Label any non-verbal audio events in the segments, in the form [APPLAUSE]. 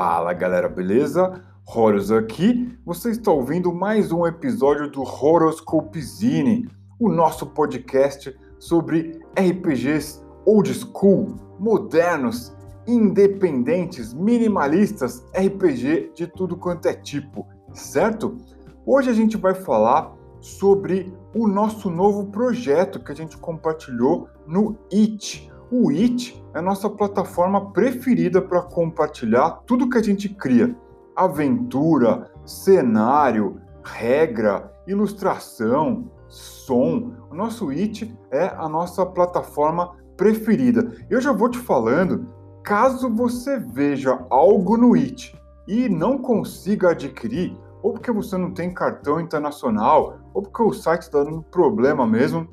Fala galera, beleza? Horus aqui. Você está ouvindo mais um episódio do Horoscopezine, o nosso podcast sobre RPGs old school, modernos, independentes, minimalistas, RPG de tudo quanto é tipo, certo? Hoje a gente vai falar sobre o nosso novo projeto que a gente compartilhou no It. O It é a nossa plataforma preferida para compartilhar tudo que a gente cria: aventura, cenário, regra, ilustração, som. O nosso It é a nossa plataforma preferida. Eu já vou te falando, caso você veja algo no It e não consiga adquirir, ou porque você não tem cartão internacional, ou porque o site está dando problema mesmo,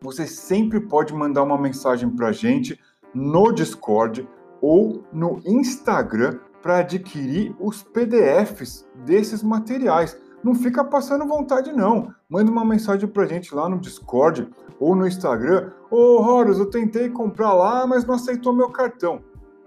você sempre pode mandar uma mensagem para a gente no Discord ou no Instagram para adquirir os PDFs desses materiais. Não fica passando vontade não. Manda uma mensagem para a gente lá no Discord ou no Instagram. Ô oh, Horus, eu tentei comprar lá, mas não aceitou meu cartão.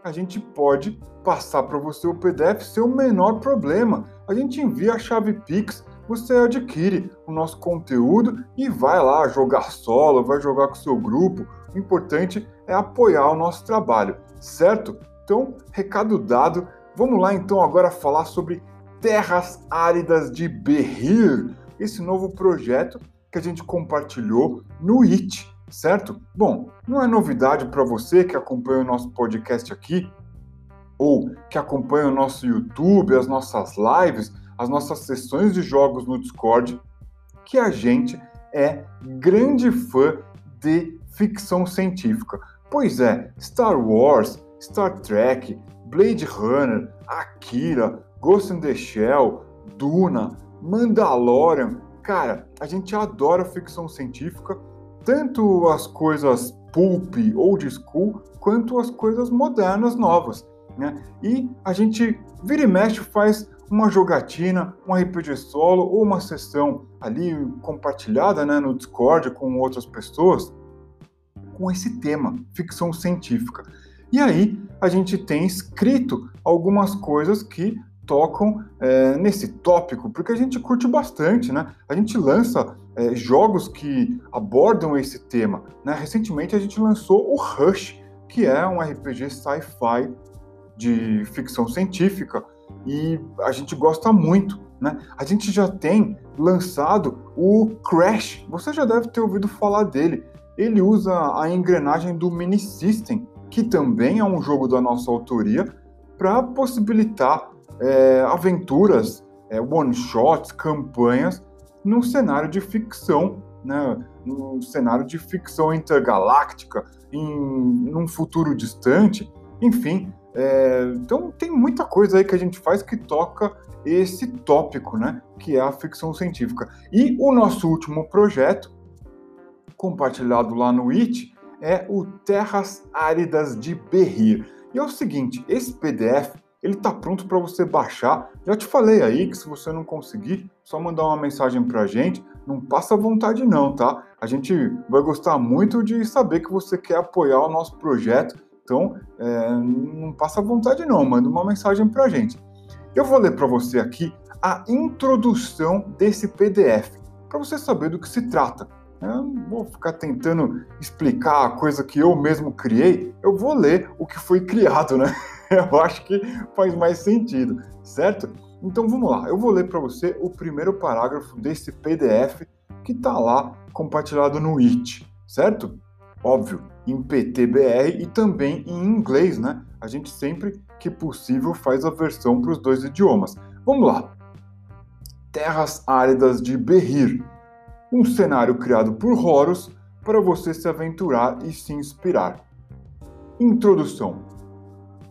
A gente pode passar para você o PDF sem o menor problema. A gente envia a chave Pix você adquire o nosso conteúdo e vai lá jogar solo, vai jogar com o seu grupo. O importante é apoiar o nosso trabalho, certo? Então, recado dado. Vamos lá então agora falar sobre Terras Áridas de Berrir, esse novo projeto que a gente compartilhou no IT, certo? Bom, não é novidade para você que acompanha o nosso podcast aqui ou que acompanha o nosso YouTube, as nossas lives, as nossas sessões de jogos no Discord, que a gente é grande fã de ficção científica. Pois é, Star Wars, Star Trek, Blade Runner, Akira, Ghost in the Shell, Duna, Mandalorian. Cara, a gente adora ficção científica, tanto as coisas pulp, old school, quanto as coisas modernas, novas. Né? E a gente vira e mexe faz uma jogatina, um RPG solo ou uma sessão ali compartilhada né, no Discord com outras pessoas com esse tema, ficção científica. E aí a gente tem escrito algumas coisas que tocam é, nesse tópico, porque a gente curte bastante, né? A gente lança é, jogos que abordam esse tema. Né? Recentemente a gente lançou o Rush, que é um RPG sci-fi de ficção científica, e a gente gosta muito. Né? A gente já tem lançado o Crash, você já deve ter ouvido falar dele. Ele usa a engrenagem do Mini System, que também é um jogo da nossa autoria, para possibilitar é, aventuras, é, one-shots, campanhas num cenário de ficção, né? num cenário de ficção intergaláctica, em num futuro distante. Enfim, é, então tem muita coisa aí que a gente faz que toca esse tópico, né? Que é a ficção científica. E o nosso último projeto, compartilhado lá no IT, é o Terras Áridas de Berrir. E é o seguinte, esse PDF ele está pronto para você baixar. Já te falei aí que se você não conseguir, só mandar uma mensagem para a gente. Não passa vontade não, tá? A gente vai gostar muito de saber que você quer apoiar o nosso projeto então, é, não passa vontade não, manda uma mensagem para a gente. Eu vou ler para você aqui a introdução desse PDF, para você saber do que se trata. Eu não vou ficar tentando explicar a coisa que eu mesmo criei, eu vou ler o que foi criado, né? [LAUGHS] Eu acho que faz mais sentido, certo? Então vamos lá, eu vou ler para você o primeiro parágrafo desse PDF que está lá compartilhado no IT, certo? Óbvio, em PTBR e também em inglês, né? A gente sempre que possível faz a versão para os dois idiomas. Vamos lá. Terras áridas de Berrir. Um cenário criado por Horus para você se aventurar e se inspirar. Introdução.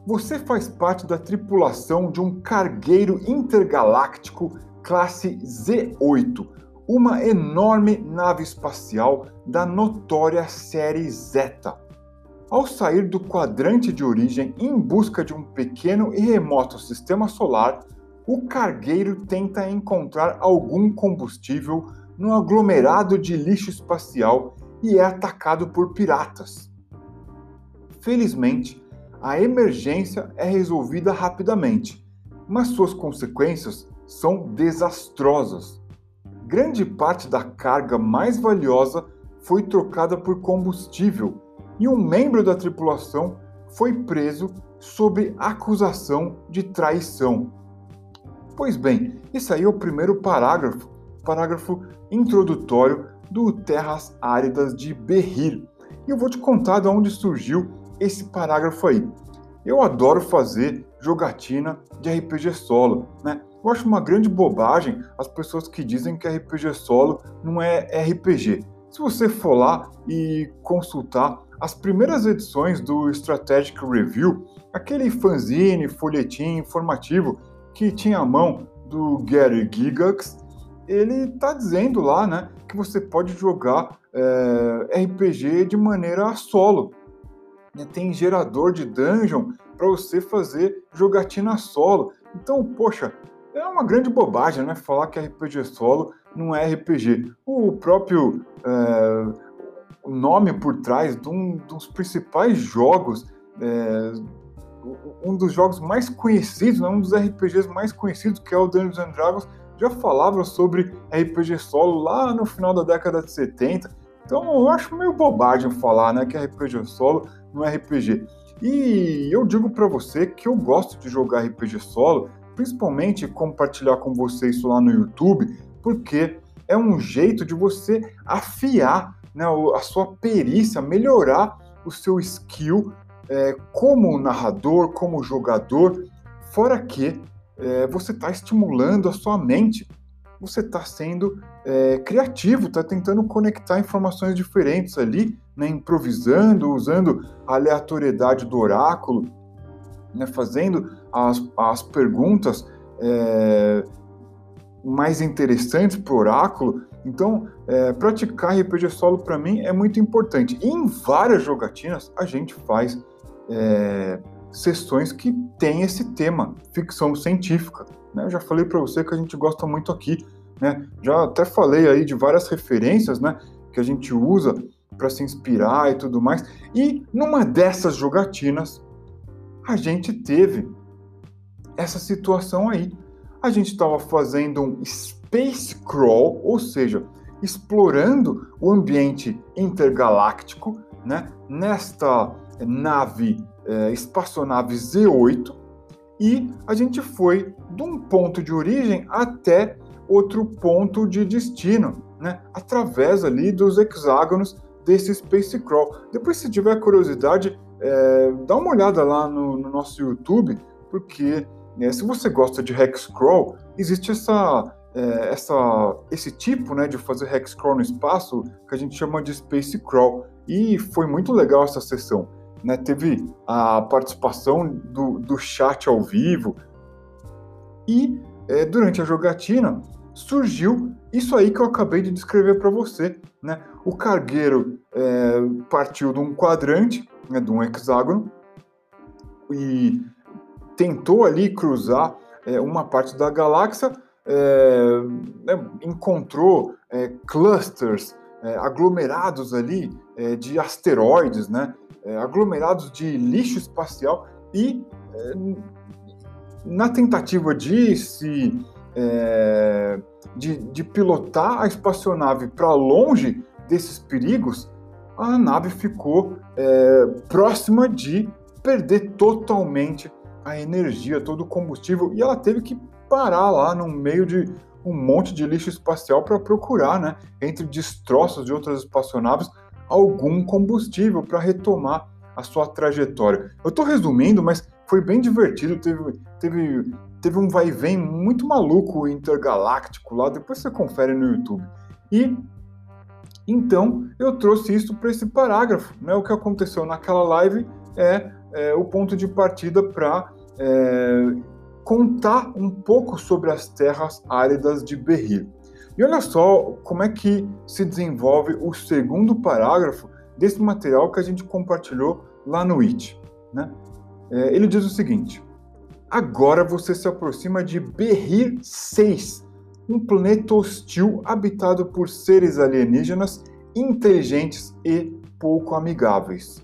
Você faz parte da tripulação de um cargueiro intergaláctico classe Z8, uma enorme nave espacial da notória série Zeta. Ao sair do quadrante de origem em busca de um pequeno e remoto sistema solar, o cargueiro tenta encontrar algum combustível no aglomerado de lixo espacial e é atacado por piratas. Felizmente, a emergência é resolvida rapidamente, mas suas consequências são desastrosas. Grande parte da carga mais valiosa foi trocada por combustível e um membro da tripulação foi preso sob acusação de traição. Pois bem, esse aí é o primeiro parágrafo, parágrafo introdutório do Terras Áridas de Berrir. E eu vou te contar de onde surgiu esse parágrafo aí. Eu adoro fazer jogatina de RPG solo, né? Eu acho uma grande bobagem as pessoas que dizem que RPG solo não é RPG. Se você for lá e consultar as primeiras edições do Strategic Review, aquele fanzine, folhetim informativo que tinha a mão do Gary Gigax, ele está dizendo lá, né, que você pode jogar é, RPG de maneira solo. Né? Tem gerador de dungeon para você fazer jogatina solo. Então, poxa, é uma grande bobagem, né? Falar que RPG solo não é RPG. O próprio é, nome por trás de um dos principais jogos, é, um dos jogos mais conhecidos, né? um dos RPGs mais conhecidos, que é o Dungeons and Dragons, já falava sobre RPG solo lá no final da década de 70. Então eu acho meio bobagem falar né, que RPG solo não é RPG. E eu digo para você que eu gosto de jogar RPG solo, principalmente compartilhar com você isso lá no YouTube, porque é um jeito de você afiar né, a sua perícia, melhorar o seu skill é, como narrador, como jogador, fora que é, você está estimulando a sua mente, você está sendo é, criativo, está tentando conectar informações diferentes ali, né, improvisando, usando a aleatoriedade do oráculo, né, fazendo as, as perguntas é, mais interessantes para o oráculo. Então, é, praticar RPG solo para mim é muito importante. E em várias jogatinas a gente faz é, sessões que tem esse tema, ficção científica. Né? Eu já falei para você que a gente gosta muito aqui. Né? Já até falei aí de várias referências né, que a gente usa para se inspirar e tudo mais. E numa dessas jogatinas, a gente teve essa situação aí. A gente estava fazendo um space crawl, ou seja, explorando o ambiente intergaláctico, né? Nesta nave, é, espaçonave Z8, e a gente foi de um ponto de origem até outro ponto de destino, né? Através ali dos hexágonos desse Space Crawl. Depois, se tiver curiosidade, é, dá uma olhada lá no, no nosso YouTube, porque é, se você gosta de Hexcrawl, existe essa, é, essa, esse tipo né, de fazer Hexcrawl no espaço que a gente chama de Space Crawl. E foi muito legal essa sessão. Né? Teve a participação do, do chat ao vivo. E é, durante a jogatina surgiu isso aí que eu acabei de descrever para você. Né? O cargueiro é, partiu de um quadrante né, de um hexágono, e tentou ali cruzar é, uma parte da galáxia, é, né, encontrou é, clusters, é, aglomerados ali é, de asteroides, né, é, aglomerados de lixo espacial e na tentativa de se de, de pilotar a espaçonave para longe desses perigos, a nave ficou é, próxima de perder totalmente a energia, todo o combustível, e ela teve que parar lá no meio de um monte de lixo espacial para procurar, né, entre destroços de outras espaçonaves, algum combustível para retomar a sua trajetória. Eu estou resumindo, mas foi bem divertido, teve, teve, teve um vai vem muito maluco intergaláctico lá, depois você confere no YouTube. E então, eu trouxe isso para esse parágrafo. Né? O que aconteceu naquela live é, é o ponto de partida para é, contar um pouco sobre as terras áridas de Berrir. E olha só como é que se desenvolve o segundo parágrafo desse material que a gente compartilhou lá no IT. Né? É, ele diz o seguinte: Agora você se aproxima de Berrir 6, um planeta hostil habitado por seres alienígenas inteligentes e pouco amigáveis.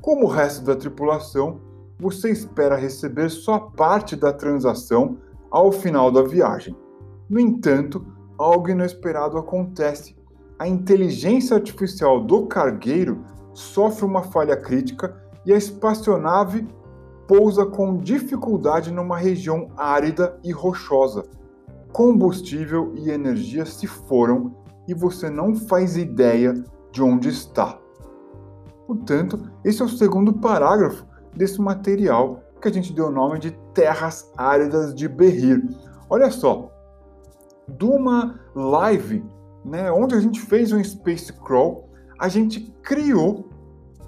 Como o resto da tripulação, você espera receber só parte da transação ao final da viagem. No entanto, algo inesperado acontece. A inteligência artificial do cargueiro sofre uma falha crítica e a espaçonave pousa com dificuldade numa região árida e rochosa. Combustível e energia se foram e você não faz ideia de onde está. Portanto, esse é o segundo parágrafo desse material que a gente deu o nome de Terras Áridas de Berrir. Olha só, de uma live, né, onde a gente fez um space crawl, a gente criou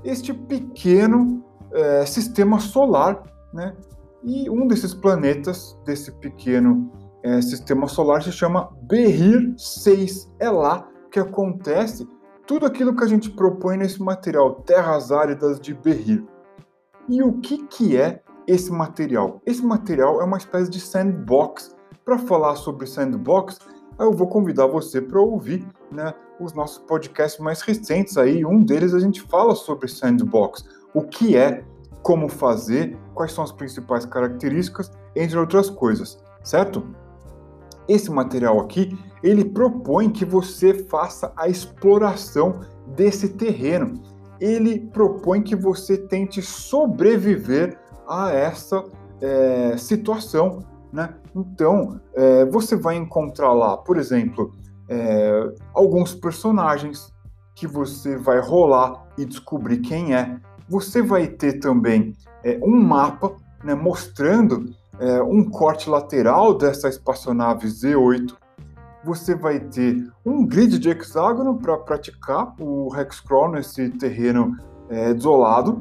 este pequeno é, sistema solar, né? E um desses planetas desse pequeno é, sistema solar se chama Berrir 6. É lá que acontece tudo aquilo que a gente propõe nesse material, terras áridas de Berrir. E o que, que é esse material? Esse material é uma espécie de sandbox. Para falar sobre sandbox, eu vou convidar você para ouvir né, os nossos podcasts mais recentes aí. Um deles a gente fala sobre sandbox, o que é, como fazer, quais são as principais características, entre outras coisas, certo? Esse material aqui, ele propõe que você faça a exploração desse terreno. Ele propõe que você tente sobreviver a essa é, situação, né? Então, é, você vai encontrar lá, por exemplo, é, alguns personagens que você vai rolar e descobrir quem é. Você vai ter também é, um mapa né, mostrando é, um corte lateral dessa espaçonave Z8. Você vai ter um grid de hexágono para praticar o hexcrawl nesse terreno é, desolado.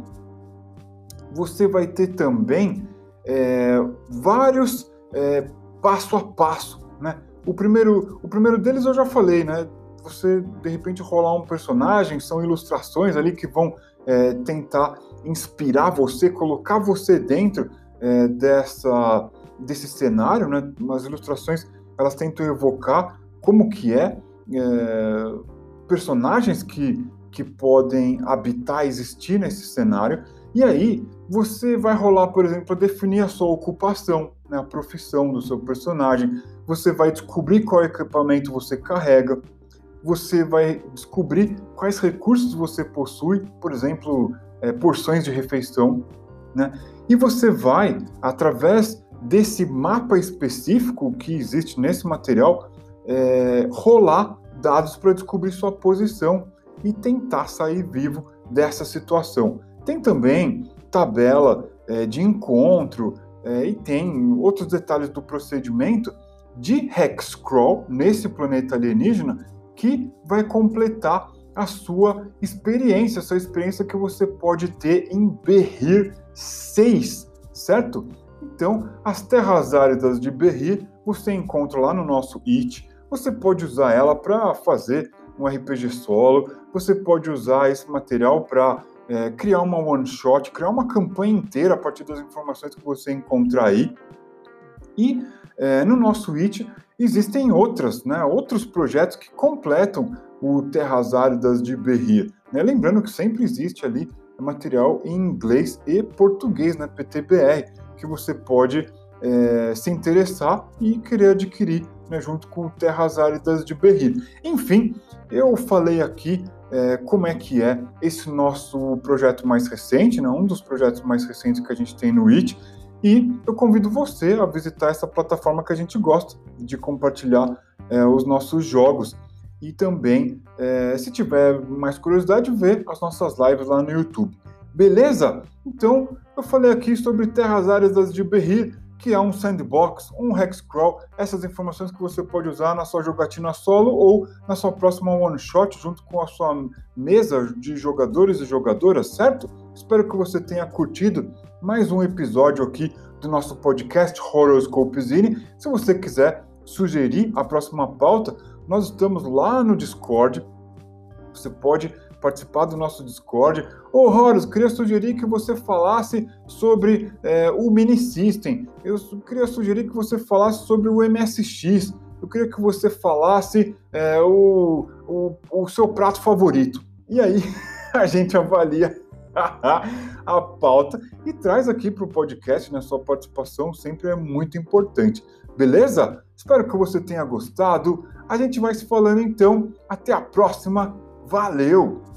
Você vai ter também é, vários é, passo a passo, né? O primeiro, o primeiro deles eu já falei, né? Você de repente rolar um personagem, são ilustrações ali que vão é, tentar inspirar você, colocar você dentro é, dessa, desse cenário, né? As ilustrações elas tentam evocar como que é, é personagens que, que podem habitar, existir nesse cenário. E aí você vai rolar, por exemplo, definir a sua ocupação, né, a profissão do seu personagem. Você vai descobrir qual equipamento você carrega. Você vai descobrir quais recursos você possui, por exemplo, é, porções de refeição, né? E você vai, através desse mapa específico que existe nesse material, é, rolar dados para descobrir sua posição e tentar sair vivo dessa situação. Tem também tabela é, de encontro é, e tem outros detalhes do procedimento de Hexcrawl nesse planeta alienígena que vai completar a sua experiência, a sua experiência que você pode ter em Berrir 6, certo? Então, as terras áridas de Berrir você encontra lá no nosso IT. Você pode usar ela para fazer um RPG solo, você pode usar esse material para é, criar uma one shot, criar uma campanha inteira a partir das informações que você encontrar aí. E é, no nosso IT existem outras, né, outros projetos que completam o Terras Áridas de Berrir. Né? Lembrando que sempre existe ali material em inglês e português, né, PTBR, que você pode é, se interessar e querer adquirir né, junto com Terras Áridas de Berrir. Enfim, eu falei aqui é, como é que é esse nosso projeto mais recente, né, um dos projetos mais recentes que a gente tem no IT, e eu convido você a visitar essa plataforma que a gente gosta de compartilhar é, os nossos jogos e também, é, se tiver mais curiosidade, ver as nossas lives lá no YouTube. Beleza? Então, eu falei aqui sobre Terras Áridas de Berrir, que é um sandbox, um hexcrawl, essas informações que você pode usar na sua jogatina solo ou na sua próxima one shot junto com a sua mesa de jogadores e jogadoras, certo? Espero que você tenha curtido mais um episódio aqui do nosso podcast Horoscope Zine. Se você quiser sugerir a próxima pauta, nós estamos lá no Discord. Você pode participar do nosso Discord. Ô, Horus, queria sugerir que você falasse sobre é, o Mini System. Eu queria sugerir que você falasse sobre o MSX. Eu queria que você falasse é, o, o, o seu prato favorito. E aí [LAUGHS] a gente avalia [LAUGHS] a pauta e traz aqui para o podcast, né? Sua participação sempre é muito importante. Beleza? Espero que você tenha gostado. A gente vai se falando então. Até a próxima. Valeu!